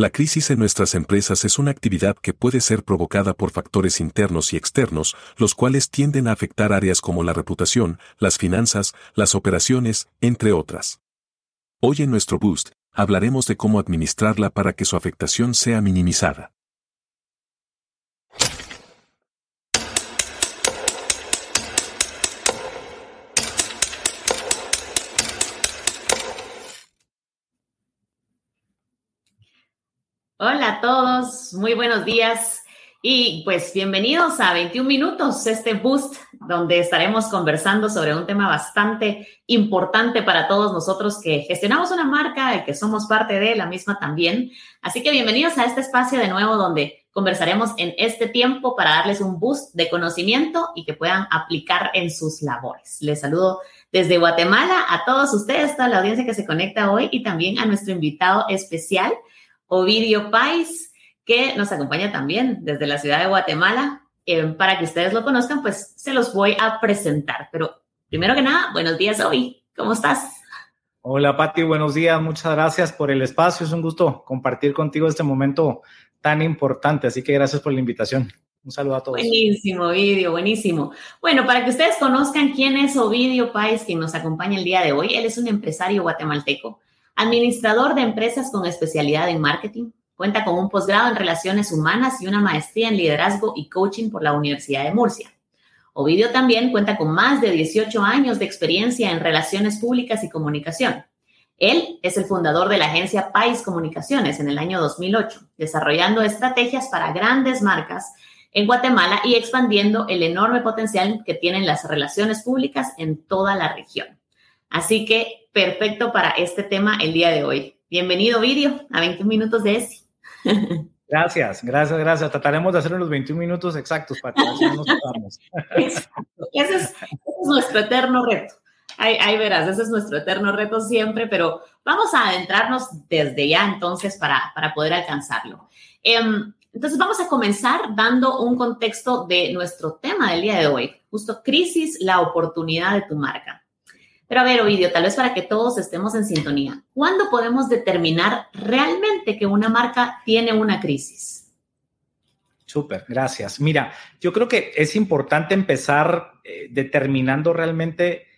La crisis en nuestras empresas es una actividad que puede ser provocada por factores internos y externos, los cuales tienden a afectar áreas como la reputación, las finanzas, las operaciones, entre otras. Hoy en nuestro Boost, hablaremos de cómo administrarla para que su afectación sea minimizada. Hola a todos, muy buenos días y pues bienvenidos a 21 minutos, este boost donde estaremos conversando sobre un tema bastante importante para todos nosotros que gestionamos una marca y que somos parte de la misma también. Así que bienvenidos a este espacio de nuevo donde conversaremos en este tiempo para darles un boost de conocimiento y que puedan aplicar en sus labores. Les saludo desde Guatemala a todos ustedes, toda la audiencia que se conecta hoy y también a nuestro invitado especial. Ovidio Pais, que nos acompaña también desde la ciudad de Guatemala. Eh, para que ustedes lo conozcan, pues se los voy a presentar. Pero primero que nada, buenos días, Ovi. ¿Cómo estás? Hola, Pati. Buenos días. Muchas gracias por el espacio. Es un gusto compartir contigo este momento tan importante. Así que gracias por la invitación. Un saludo a todos. Buenísimo, Ovidio, buenísimo. Bueno, para que ustedes conozcan quién es Ovidio Pais, quien nos acompaña el día de hoy, él es un empresario guatemalteco administrador de empresas con especialidad en marketing. Cuenta con un posgrado en relaciones humanas y una maestría en liderazgo y coaching por la Universidad de Murcia. Ovidio también cuenta con más de 18 años de experiencia en relaciones públicas y comunicación. Él es el fundador de la agencia Pais Comunicaciones en el año 2008, desarrollando estrategias para grandes marcas en Guatemala y expandiendo el enorme potencial que tienen las relaciones públicas en toda la región. Así que perfecto para este tema el día de hoy. Bienvenido, Vídeo, a 21 minutos de ESI. Gracias, gracias, gracias. Trataremos de hacerlo en los 21 minutos exactos para que no nos ese, es, ese, es, nuestro eterno reto. Ahí, verás, ese es nuestro eterno reto siempre, pero vamos a adentrarnos desde ya entonces para, para poder alcanzarlo. Em, entonces vamos a comenzar dando un contexto de nuestro tema del día de hoy, justo crisis, la oportunidad de tu marca. Pero a ver, Ovidio, tal vez para que todos estemos en sintonía, ¿cuándo podemos determinar realmente que una marca tiene una crisis? Súper, gracias. Mira, yo creo que es importante empezar eh, determinando realmente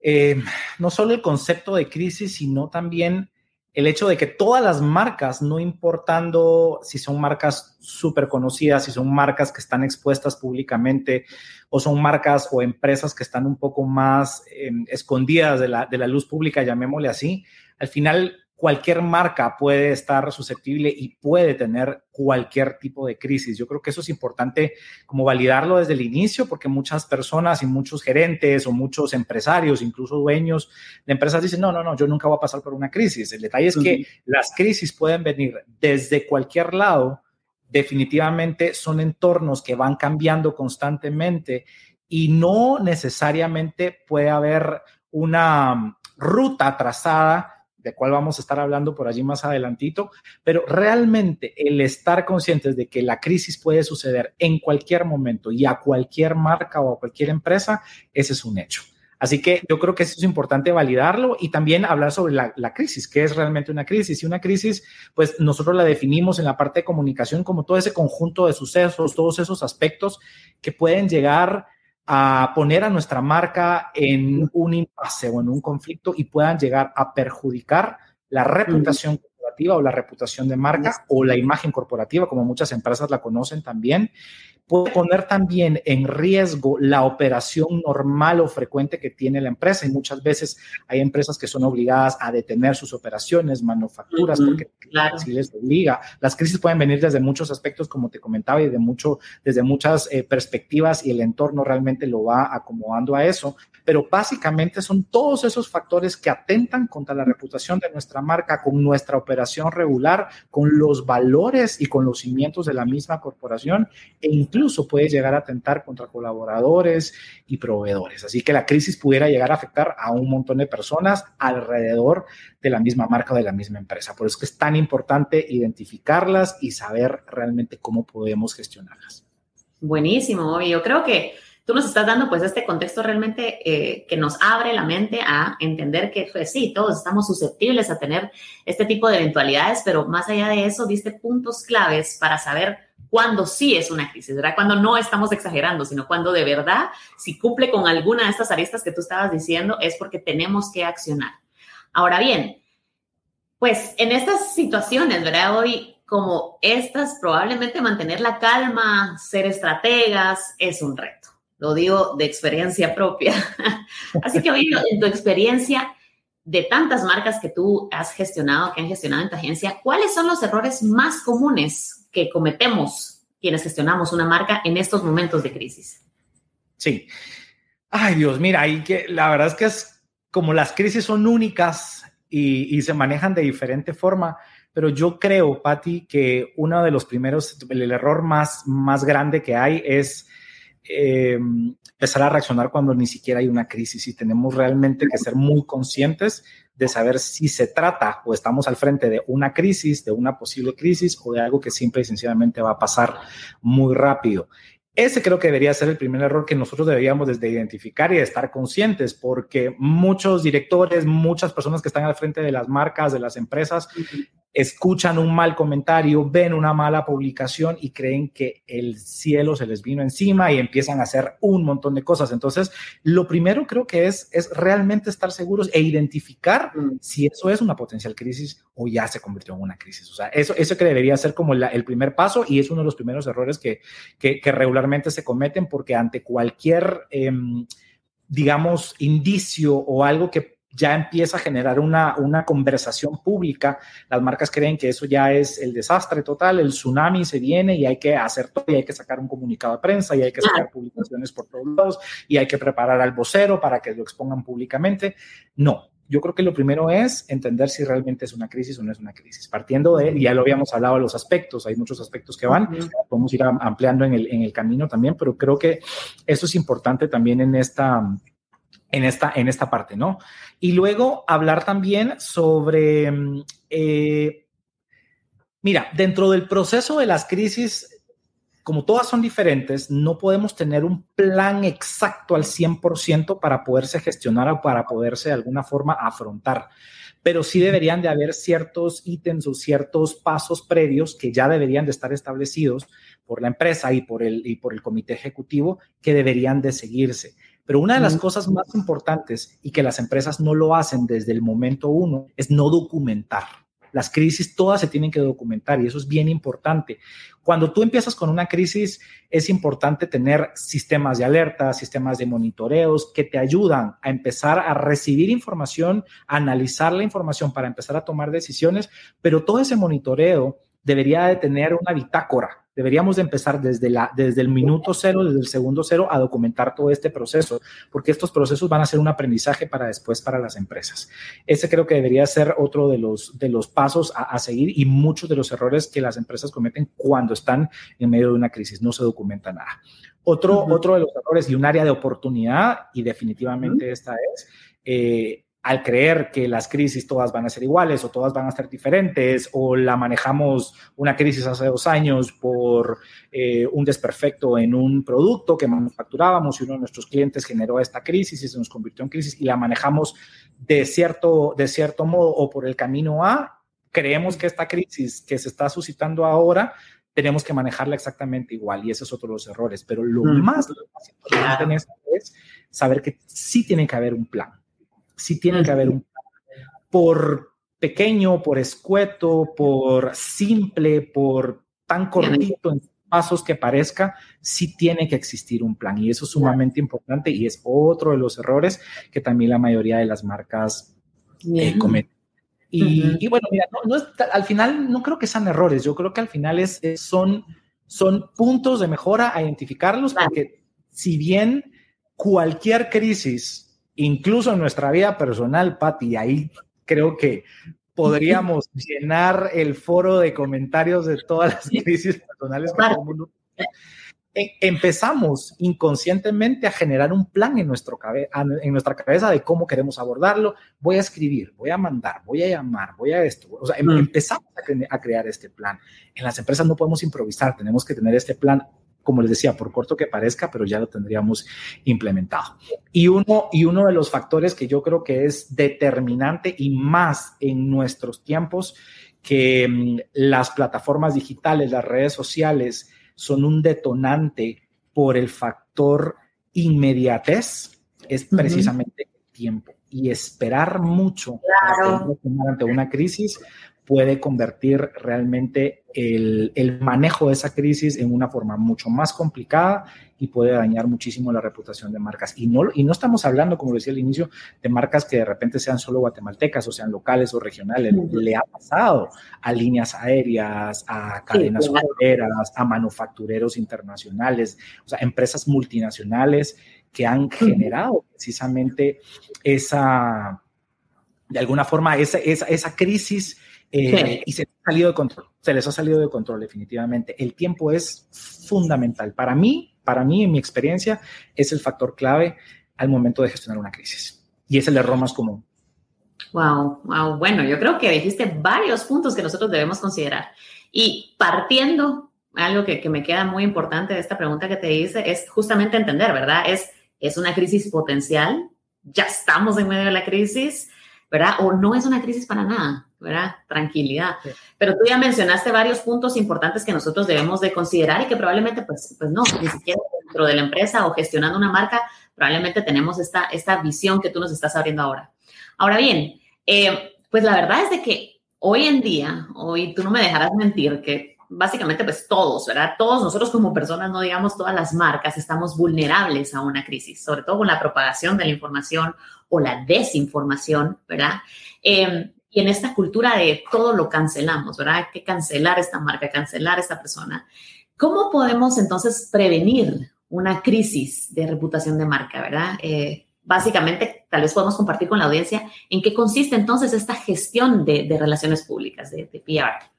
eh, no solo el concepto de crisis, sino también el hecho de que todas las marcas, no importando si son marcas súper conocidas, si son marcas que están expuestas públicamente o son marcas o empresas que están un poco más em, escondidas de la, de la luz pública, llamémosle así, al final cualquier marca puede estar susceptible y puede tener cualquier tipo de crisis. Yo creo que eso es importante como validarlo desde el inicio porque muchas personas y muchos gerentes o muchos empresarios, incluso dueños de empresas dicen, no, no, no, yo nunca voy a pasar por una crisis. El detalle es que las crisis pueden venir desde cualquier lado. Definitivamente son entornos que van cambiando constantemente y no necesariamente puede haber una ruta trazada de cuál vamos a estar hablando por allí más adelantito, pero realmente el estar conscientes de que la crisis puede suceder en cualquier momento y a cualquier marca o a cualquier empresa, ese es un hecho. Así que yo creo que eso es importante validarlo y también hablar sobre la, la, crisis, qué es realmente una crisis. Y una crisis, pues nosotros la definimos en la parte de comunicación como todo ese conjunto de sucesos, todos esos aspectos que pueden llegar a poner a nuestra marca en un impasse o en un conflicto y puedan llegar a perjudicar la reputación corporativa o la reputación de marca o la imagen corporativa, como muchas empresas la conocen también, puede poner también en riesgo la operación normal o frecuente que tiene la empresa. Y muchas veces hay empresas que son obligadas a detener sus operaciones, manufacturas, porque si les obliga. Las crisis pueden venir desde muchos aspectos, como te comentaba, y de mucho, desde muchas eh, perspectivas, y el entorno realmente lo va acomodando a eso. Pero básicamente son todos esos factores que atentan contra la reputación de nuestra marca, con nuestra operación regular, con los valores y con los cimientos de la misma corporación, e incluso puede llegar a atentar contra colaboradores y proveedores. Así que la crisis pudiera llegar a afectar a un montón de personas alrededor de la misma marca o de la misma empresa. Por eso es tan importante identificarlas y saber realmente cómo podemos gestionarlas. Buenísimo. Yo creo que tú nos estás dando pues este contexto realmente eh, que nos abre la mente a entender que pues sí, todos estamos susceptibles a tener este tipo de eventualidades, pero más allá de eso, diste puntos claves para saber cuándo sí es una crisis, ¿verdad? Cuando no estamos exagerando, sino cuando de verdad, si cumple con alguna de estas aristas que tú estabas diciendo, es porque tenemos que accionar. Ahora bien, pues en estas situaciones, ¿verdad? Hoy, como estas, probablemente mantener la calma, ser estrategas, es un reto. Lo digo de experiencia propia. Así que, oye, en tu experiencia de tantas marcas que tú has gestionado, que han gestionado en tu agencia, ¿cuáles son los errores más comunes que cometemos quienes gestionamos una marca en estos momentos de crisis? Sí. Ay, Dios, mira, ahí que la verdad es que es como las crisis son únicas y, se manejan de diferente forma, pero yo creo, Patti, que uno de los primeros, el, error más, más grande que hay es eh, empezar a reaccionar cuando ni siquiera hay una crisis y tenemos realmente que ser muy conscientes de saber si se trata o estamos al frente de una crisis, de una posible crisis o de algo que simple y sencillamente va a pasar muy rápido. Ese creo que debería ser el primer error que nosotros deberíamos desde identificar y de estar conscientes, porque muchos directores, muchas personas que están al frente de las marcas, de las empresas, escuchan un mal comentario, ven una mala publicación y creen que el cielo se les vino encima y empiezan a hacer un montón de cosas. Entonces, lo primero creo que es, es realmente estar seguros e identificar mm. si eso es una potencial crisis o ya se convirtió en una crisis. O sea, eso, eso que debería ser como el primer paso y es uno de los primeros errores que, que, regularmente se cometen porque ante cualquier... Em, digamos, indicio o algo que ya empieza a generar una, una conversación pública. Las marcas creen que eso ya es el desastre total, el tsunami se viene y hay que hacer todo, y hay que sacar un comunicado de prensa y hay que sacar publicaciones por todos lados y hay que preparar al vocero para que lo expongan públicamente. No, yo creo que lo primero es entender si realmente es una crisis o no es una crisis. Partiendo de, ya lo habíamos hablado los aspectos, hay muchos aspectos que van, podemos ir ampliando en el, en el camino también, pero creo que eso es importante también en esta en esta, en esta parte, ¿no? Y luego hablar también sobre, mm, eh, mira, dentro del proceso de las crisis, como todas son diferentes, no podemos tener un plan exacto al 100% para poderse gestionar o para poderse de alguna forma afrontar pero sí deberían de haber ciertos ítems o ciertos pasos previos que ya deberían de estar establecidos por la empresa y por el, y por el comité ejecutivo que deberían de seguirse. Pero una de las cosas más importantes y que las empresas no lo hacen desde el momento uno es no documentar. Las crisis todas se tienen que documentar y eso es bien importante. Cuando tú empiezas con una crisis, es importante tener sistemas de alerta, sistemas de monitoreos que te ayudan a empezar a recibir información, a analizar la información para empezar a tomar decisiones, pero todo ese monitoreo debería de tener una bitácora Deberíamos de empezar desde, la, desde el minuto cero, desde el segundo cero, a documentar todo este proceso, porque estos procesos van a ser un aprendizaje para después para las empresas. Ese creo que debería ser otro de los, de los pasos a, seguir y muchos de los errores que las empresas cometen cuando están en medio de una crisis. No se documenta nada. Otro, otro de los errores y un área de oportunidad, y definitivamente esta es, eh, al creer que las crisis todas van a ser iguales o todas van a ser diferentes o la manejamos una crisis hace dos años por eh, un desperfecto en un producto que manufacturábamos y uno de nuestros clientes generó esta crisis y se nos convirtió en crisis y la manejamos de cierto, de cierto modo o por el camino A, creemos que esta crisis que se está suscitando ahora tenemos que manejarla exactamente igual y ese es otro de los errores, pero lo más, importante es saber que sí tiene que haber un plan sí tiene que haber un por pequeño, por escueto, por simple, por tan cortito en pasos que parezca, sí tiene que existir un plan. Y eso es sumamente importante y es otro de los errores que también la mayoría de las marcas eh, cometen. Y, bueno, mira, no, al final no creo que sean errores, yo creo que al final es, son, son puntos de mejora a identificarlos porque si bien cualquier crisis incluso en nuestra vida personal, Patti, ahí creo que podríamos llenar el foro de comentarios de todas las crisis personales que todo el mundo. E, empezamos inconscientemente a generar un plan en, nuestro en nuestra cabeza de cómo queremos abordarlo. Voy a escribir, voy a mandar, voy a llamar, voy a esto. O sea, em, empezamos a, a crear este plan. En las empresas no podemos improvisar, tenemos que tener este plan como les decía, por corto que parezca, pero ya lo tendríamos implementado. Y uno, y uno de los factores que yo creo que es determinante y más en nuestros tiempos, que mm, las plataformas digitales, las redes sociales, son un detonante por el factor inmediatez, es precisamente el tiempo. Y esperar mucho ante una crisis puede convertir realmente el, el, manejo de esa crisis en una forma mucho más complicada y puede dañar muchísimo la reputación de marcas. Y no, y no estamos hablando, como decía al inicio, de marcas que de repente sean solo guatemaltecas o sean locales o regionales. Le ha pasado a líneas aéreas, a cadenas sí, a manufactureros internacionales, o sea, empresas multinacionales que han generado precisamente esa, de alguna forma, esa, esa, esa crisis eh, y se les ha salido de control, se les ha salido de control definitivamente. El tiempo es fundamental. Para mí, para mí, en mi experiencia, es el factor clave al momento de gestionar una crisis. Y es el error más común. Wow, wow. Bueno, yo creo que dijiste varios puntos que nosotros debemos considerar. Y partiendo, algo que, que me queda muy importante de esta pregunta que te hice es justamente entender, ¿verdad? Es, es una crisis potencial, ya estamos en medio de la crisis, ¿verdad? O no es una crisis para nada, ¿verdad? Tranquilidad. Pero tú ya mencionaste varios puntos importantes que nosotros debemos de considerar y que probablemente, pues, pues no, ni siquiera dentro de la empresa o gestionando una marca, probablemente tenemos esta, esta visión que tú nos estás abriendo ahora. Ahora bien, eh, pues la verdad es de que hoy en día, hoy tú no me dejarás mentir, que básicamente pues todos, ¿verdad? Todos nosotros como personas, no digamos todas las marcas, estamos vulnerables a una crisis, sobre todo con la propagación de la información o la desinformación, ¿verdad? Eh, y en esta cultura de todo lo cancelamos, ¿verdad? Hay que cancelar esta marca, cancelar esta persona. ¿Cómo podemos entonces prevenir una crisis de reputación de marca, ¿verdad? Eh, básicamente, tal vez podemos compartir con la audiencia en qué consiste entonces esta gestión de, de relaciones públicas, de, de PR.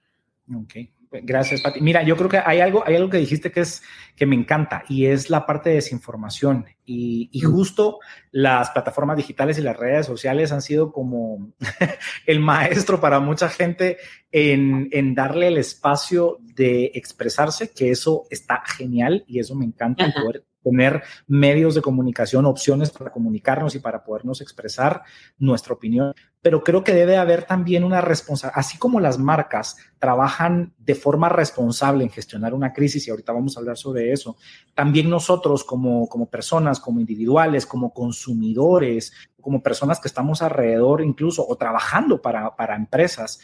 Ok. Gracias, Pati. Mira, yo creo que hay algo, hay algo que dijiste que es que me encanta y es la parte de desinformación. Y, y justo las plataformas digitales y las redes sociales han sido como el maestro para mucha gente en, en, darle el espacio de expresarse, que eso está genial y eso me encanta poder tener medios de comunicación, opciones para comunicarnos y para podernos expresar nuestra opinión. Pero creo que debe haber también una responsabilidad, así como las marcas trabajan de forma responsable en gestionar una crisis, y ahorita vamos a hablar sobre eso, también nosotros como, como como individuales, como consumidores, como personas que estamos alrededor incluso o trabajando para, para empresas,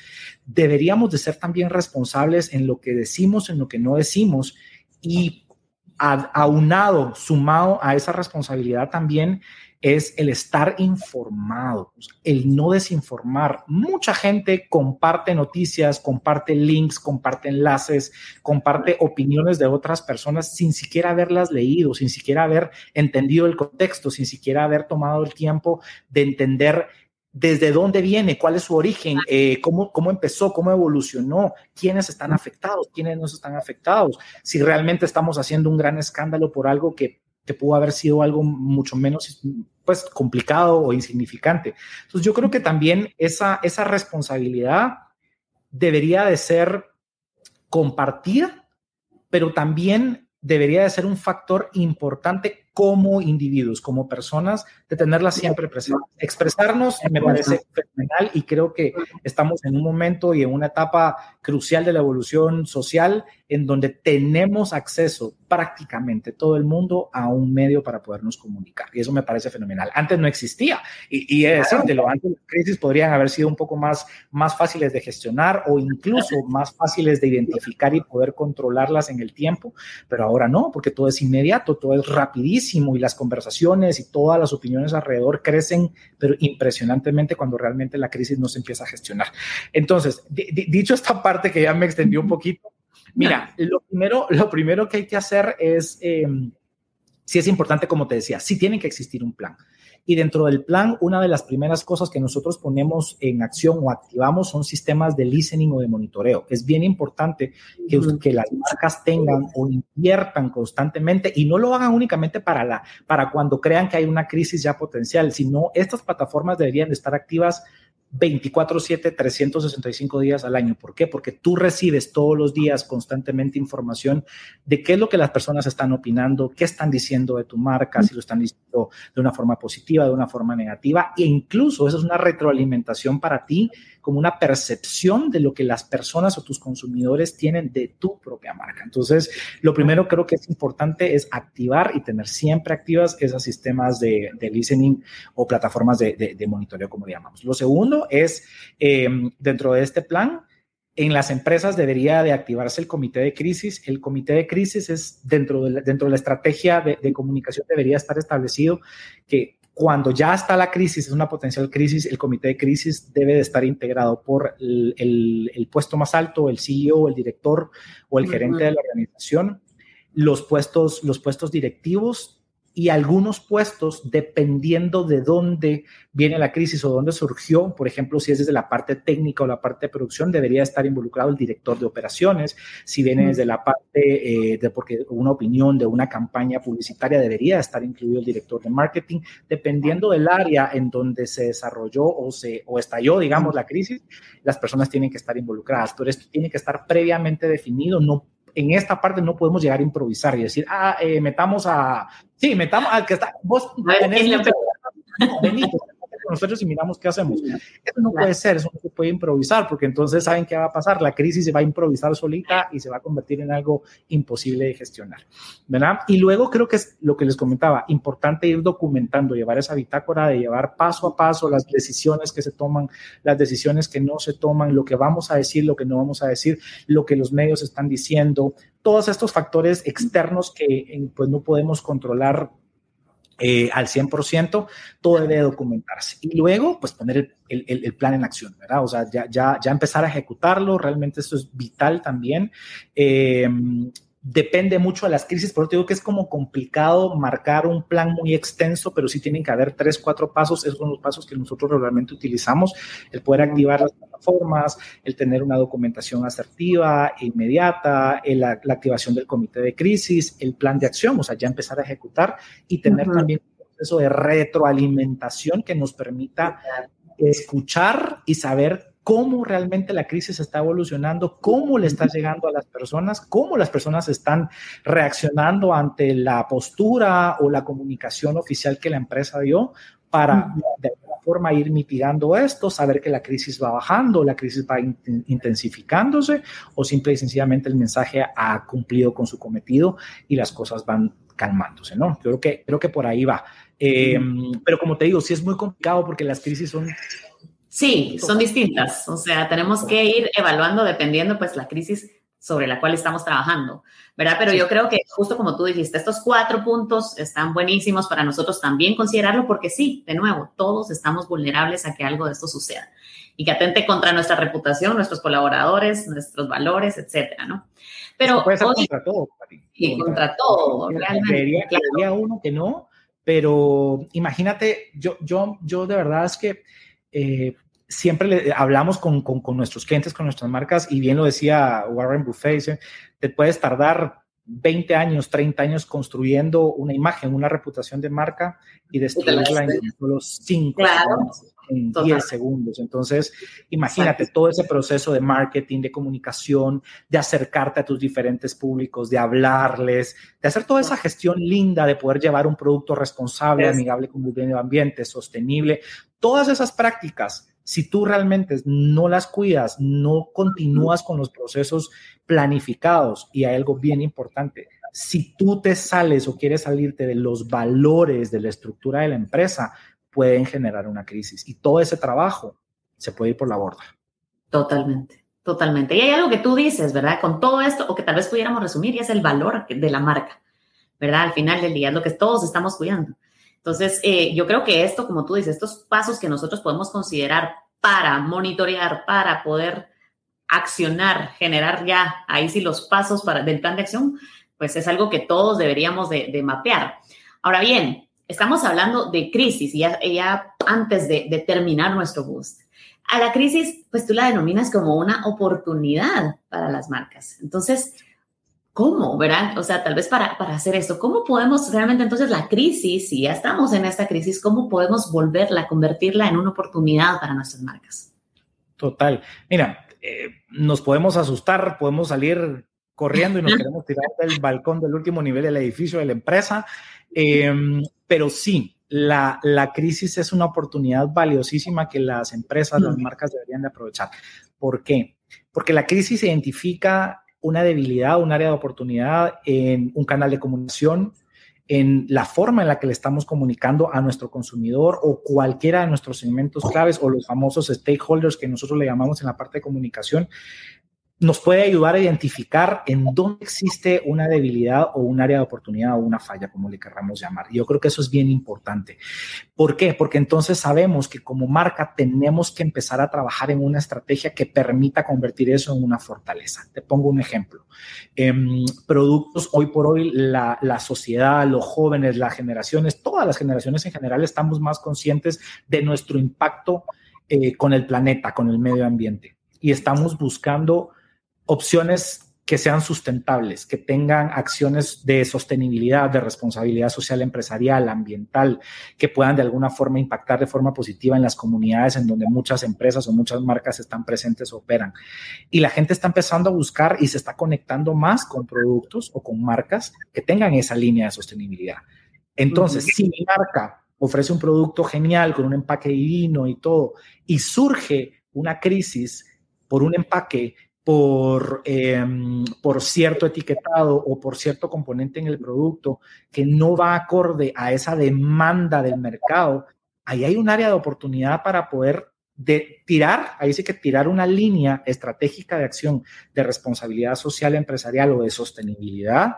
deberíamos de ser también responsables en lo que decimos, en lo que no decimos y aunado, sumado a esa responsabilidad también es el estar informado, el no desinformar. Mucha gente comparte noticias, comparte links, comparte enlaces, comparte opiniones de otras personas sin siquiera haberlas leído, sin siquiera haber entendido el contexto, sin siquiera haber tomado el tiempo de entender desde dónde viene, cuál es su origen, eh, cómo, cómo empezó, cómo evolucionó, quiénes están afectados, quiénes no están afectados, si realmente estamos haciendo un gran escándalo por algo que, que pudo haber sido algo mucho menos pues, complicado o insignificante. Entonces yo creo que también esa, esa responsabilidad debería de ser compartida, pero también debería de ser un factor importante como individuos, como personas, de tenerlas siempre presentes. Expresarnos me parece fenomenal y creo que estamos en un momento y en una etapa crucial de la evolución social en donde tenemos acceso prácticamente todo el mundo a un medio para podernos comunicar. Y eso me parece fenomenal. Antes no existía. Y, y es decirlo, antes las crisis podrían haber sido un poco más, más fáciles de gestionar o incluso más fáciles de identificar y poder controlarlas en el tiempo, pero ahora no, porque todo es inmediato, todo es rapidísimo y las conversaciones y todas las opiniones alrededor crecen, pero impresionantemente cuando realmente la crisis no se empieza a gestionar. Entonces, dicho esta parte que ya me extendió un poquito, Mira, lo primero, lo primero que hay que hacer es, eh, sí es importante, como te decía, sí tiene que existir un plan. Y dentro del plan, una de las primeras cosas que nosotros ponemos en acción o activamos son sistemas de listening o de monitoreo. Es bien importante que, que las marcas tengan o inviertan constantemente y no lo hagan únicamente para, la, para cuando crean que hay una crisis ya potencial, sino estas plataformas deberían estar activas 24/7, 365 días al año. ¿Por qué? Porque tú recibes todos los días constantemente información de qué es lo que las personas están opinando, qué están diciendo de tu marca, si lo están diciendo de una forma positiva, de una forma negativa, e incluso eso es una retroalimentación para ti como una percepción de lo que las personas o tus consumidores tienen de tu propia marca. Entonces, lo primero creo que es importante es activar y tener siempre activas esos sistemas de, listening o plataformas de, monitoreo, como llamamos. Lo segundo es, em, dentro de este plan, en las empresas debería de activarse el comité de crisis. El comité de crisis es dentro de la, dentro de la estrategia de, de, comunicación debería estar establecido que cuando ya está la crisis, es una potencial crisis, el comité de crisis debe de estar integrado por el, puesto más alto, el CEO, el director o el gerente de la organización, los puestos, los puestos directivos y algunos puestos, dependiendo de dónde viene la crisis o dónde surgió, por ejemplo, si es desde la parte técnica o la parte de producción, debería estar involucrado el director de operaciones. Si viene desde la parte eh, de porque una opinión de una campaña publicitaria, debería estar incluido el director de marketing, dependiendo del área en donde se desarrolló o, se, o estalló, digamos, la crisis, las personas tienen que estar involucradas. Pero esto tiene que estar previamente definido, no en esta parte no podemos llegar a improvisar y decir, ah, eh, metamos a, sí, metamos al que está, vos tenés, nosotros y miramos qué hacemos. Eso no puede ser, eso no se puede improvisar, porque entonces saben qué va a pasar. La crisis se va a improvisar solita y se va a convertir en algo imposible de gestionar. ¿verdad? Y luego creo que es lo que les comentaba, importante ir documentando, llevar esa bitácora de llevar paso a paso las decisiones que se toman, las decisiones que no se toman, lo que vamos a decir, lo que no vamos a decir, lo que los medios están diciendo, todos estos factores externos que pues no podemos controlar eh, al 100%, todo debe documentarse. Y luego, pues poner el, plan en acción, ¿verdad? O sea, ya, ya, ya, empezar a ejecutarlo, realmente eso es vital también. Eh, depende mucho de las crisis, por eso digo que es como complicado marcar un plan muy extenso, pero sí tienen que haber tres, cuatro pasos, esos son los pasos que nosotros regularmente utilizamos, el poder activar las plataformas, el tener una documentación asertiva, e inmediata, la, activación del comité de crisis, el plan de acción, o sea, ya empezar a ejecutar y tener también un proceso de retroalimentación que nos permita escuchar y saber cómo realmente la crisis está evolucionando, cómo le está llegando a las personas, cómo las personas están reaccionando ante la postura o la comunicación oficial que la empresa dio para de alguna forma ir mitigando esto, saber que la crisis va bajando, la crisis va intensificándose o simple y sencillamente el mensaje ha cumplido con su cometido y las cosas van calmándose, ¿no? Creo que, creo que por ahí va. Eh, pero como te digo, sí es muy complicado porque las crisis son Sí, son distintas. O sea, tenemos que ir evaluando dependiendo, pues, la crisis sobre la cual estamos trabajando, ¿verdad? Pero yo creo que justo como tú dijiste, estos cuatro puntos están buenísimos para nosotros también considerarlo porque sí, de nuevo, todos estamos vulnerables a que algo de esto suceda y que atente contra nuestra reputación, nuestros colaboradores, nuestros valores, etcétera, ¿no? Pero puede ser contra todo, Y contra, todo, realmente. uno que no, pero imagínate, yo, yo, yo de verdad es que eh, siempre le, hablamos con, con, nuestros clientes, con nuestras marcas, y bien lo decía Warren Buffett, te puedes tardar 20 años, 30 años construyendo una imagen, una reputación de marca y destruirla en solo 5 en 10 segundos. Entonces, imagínate todo ese proceso de marketing, de comunicación, de acercarte a tus diferentes públicos, de hablarles, de hacer toda esa gestión linda de poder llevar un producto responsable, amigable con el medio ambiente, sostenible. Todas esas prácticas, si tú realmente no las cuidas, no continúas con los procesos planificados y hay algo bien importante, si tú te sales o quieres salirte de los valores de la estructura de la empresa, pueden generar una crisis y todo ese trabajo se puede ir por la borda. Totalmente, totalmente. Y hay algo que tú dices, ¿verdad? Con todo esto, o que tal vez pudiéramos resumir, y es el valor de la marca, ¿verdad? Al final del día es lo que todos estamos cuidando. Entonces, eh, yo creo que esto, como tú dices, estos pasos que nosotros podemos considerar para monitorear, para poder accionar, generar ya ahí sí los pasos para, del plan de acción, pues es algo que todos deberíamos de, mapear. Ahora bien, estamos hablando de crisis, ya, ya antes de, de terminar nuestro boost. A la crisis, pues tú la denominas como una oportunidad para las marcas. Entonces, ¿Cómo, verdad? O sea, tal vez para, para hacer esto, ¿cómo podemos realmente entonces la crisis, si ya estamos en esta crisis, cómo podemos volverla, convertirla en una oportunidad para nuestras marcas? Total. Mira, eh, nos podemos asustar, podemos salir corriendo y nos queremos tirar del balcón del último nivel del edificio de la empresa, em, pero sí, la, la, crisis es una oportunidad valiosísima que las empresas, las marcas deberían de aprovechar. ¿Por qué? Porque la crisis identifica una debilidad, un área de oportunidad en un canal de comunicación, en la forma en la que le estamos comunicando a nuestro consumidor o cualquiera de nuestros segmentos claves o los famosos stakeholders que nosotros le llamamos en la parte de comunicación nos puede ayudar a identificar en dónde existe una debilidad o un área de oportunidad o una falla, como le querramos llamar. Yo creo que eso es bien importante. ¿Por qué? Porque entonces sabemos que como marca tenemos que empezar a trabajar en una estrategia que permita convertir eso en una fortaleza. Te pongo un ejemplo. Em, productos, hoy por hoy, la, sociedad, los jóvenes, las generaciones, todas las generaciones en general estamos más conscientes de nuestro impacto eh, con el planeta, con el medio ambiente. Y estamos buscando opciones que sean sustentables, que tengan acciones de sostenibilidad, de responsabilidad social empresarial, ambiental, que puedan de alguna forma impactar de forma positiva en las comunidades en donde muchas empresas o muchas marcas están presentes o operan. Y la gente está empezando a buscar y se está conectando más con productos o con marcas que tengan esa línea de sostenibilidad. Entonces, si mi marca ofrece un producto genial con un empaque divino y todo, y surge una crisis por un empaque por, em, por cierto etiquetado o por cierto componente en el producto que no va acorde a esa demanda del mercado, ahí hay un área de oportunidad para poder de tirar, ahí sí que tirar una línea estratégica de acción de responsabilidad social empresarial o de sostenibilidad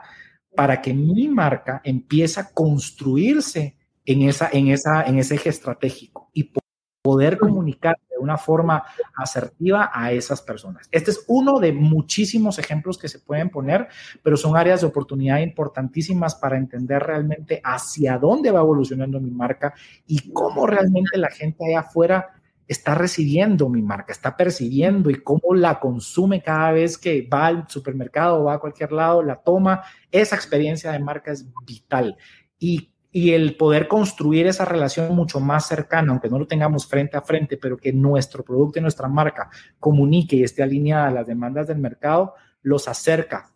para que mi marca empiece a construirse en, esa, en, esa, en ese eje estratégico y poder comunicar una forma asertiva a esas personas. Este es uno de muchísimos ejemplos que se pueden poner, pero son áreas de oportunidad importantísimas para entender realmente hacia dónde va evolucionando mi marca y cómo realmente la gente allá afuera está recibiendo mi marca, está percibiendo y cómo la consume cada vez que va al supermercado o va a cualquier lado, la toma. Esa experiencia de marca es vital. Y y el poder construir esa relación mucho más cercana, aunque no lo tengamos frente a frente, pero que nuestro producto y nuestra marca comunique y esté alineada a las demandas del mercado, los acerca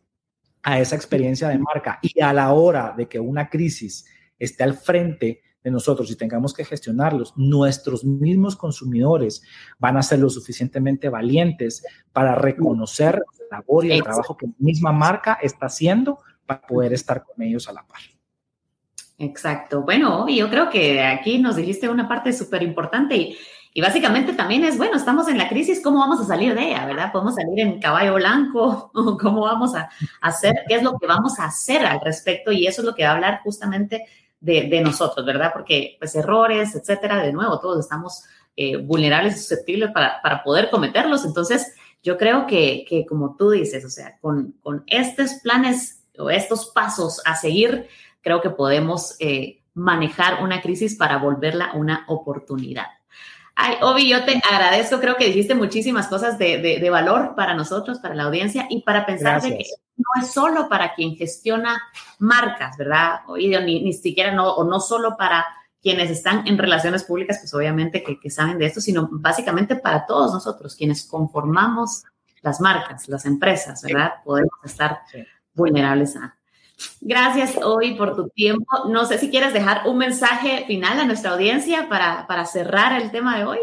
a esa experiencia de marca y a la hora de que una crisis esté al frente de nosotros y tengamos que gestionarlos, nuestros mismos consumidores van a ser lo suficientemente valientes para reconocer la labor y el trabajo que la misma marca está haciendo para poder estar con ellos a la par. Exacto. Bueno, yo creo que aquí nos dijiste una parte súper importante y, y, básicamente también es, bueno, estamos en la crisis, ¿cómo vamos a salir de ella, verdad? ¿Podemos salir en caballo blanco? ¿O ¿Cómo vamos a hacer? ¿Qué es lo que vamos a hacer al respecto? Y eso es lo que va a hablar justamente de, de nosotros, ¿verdad? Porque pues errores, etcétera, de nuevo, todos estamos eh, vulnerables y susceptibles para, para poder cometerlos. Entonces, yo creo que, que como tú dices, o sea, con, con estos planes o estos pasos a seguir, creo que podemos eh, manejar una crisis para volverla una oportunidad. Ay, Obi, yo te agradezco, creo que dijiste muchísimas cosas de, de, valor para nosotros, para la audiencia y para pensar de que no es solo para quien gestiona marcas, ¿verdad? Oye, ni, ni siquiera no, o no solo para quienes están en relaciones públicas, pues obviamente que, que, saben de esto, sino básicamente para todos nosotros, quienes conformamos las marcas, las empresas, ¿verdad? Podemos estar vulnerables a, Gracias hoy por tu tiempo. No sé si quieres dejar un mensaje final a nuestra audiencia para, para cerrar el tema de hoy.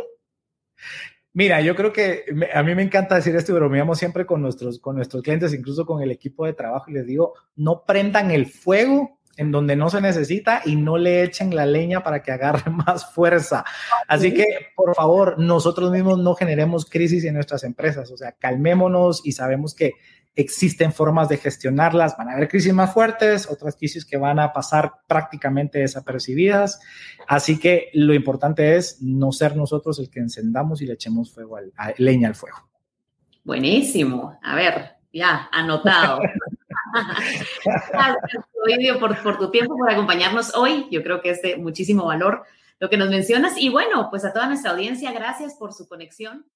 Mira, yo creo que a mí me encanta decir esto y bromeamos siempre con nuestros, con nuestros clientes, incluso con el equipo de trabajo, y les digo, no prendan el fuego en donde no se necesita y no le echen la leña para que agarre más fuerza. Así que, por favor, nosotros mismos no generemos crisis en nuestras empresas, o sea, calmémonos y sabemos que existen formas de gestionarlas. Van a haber crisis más fuertes, otras crisis que van a pasar prácticamente desapercibidas. Así que lo importante es no ser nosotros el que encendamos y le echemos fuego al, leña al fuego. Buenísimo. A ver, ya, anotado. Gracias, por, por tu tiempo, por acompañarnos hoy. Yo creo que es de muchísimo valor lo que nos mencionas. Y bueno, pues a toda nuestra audiencia, gracias por su conexión.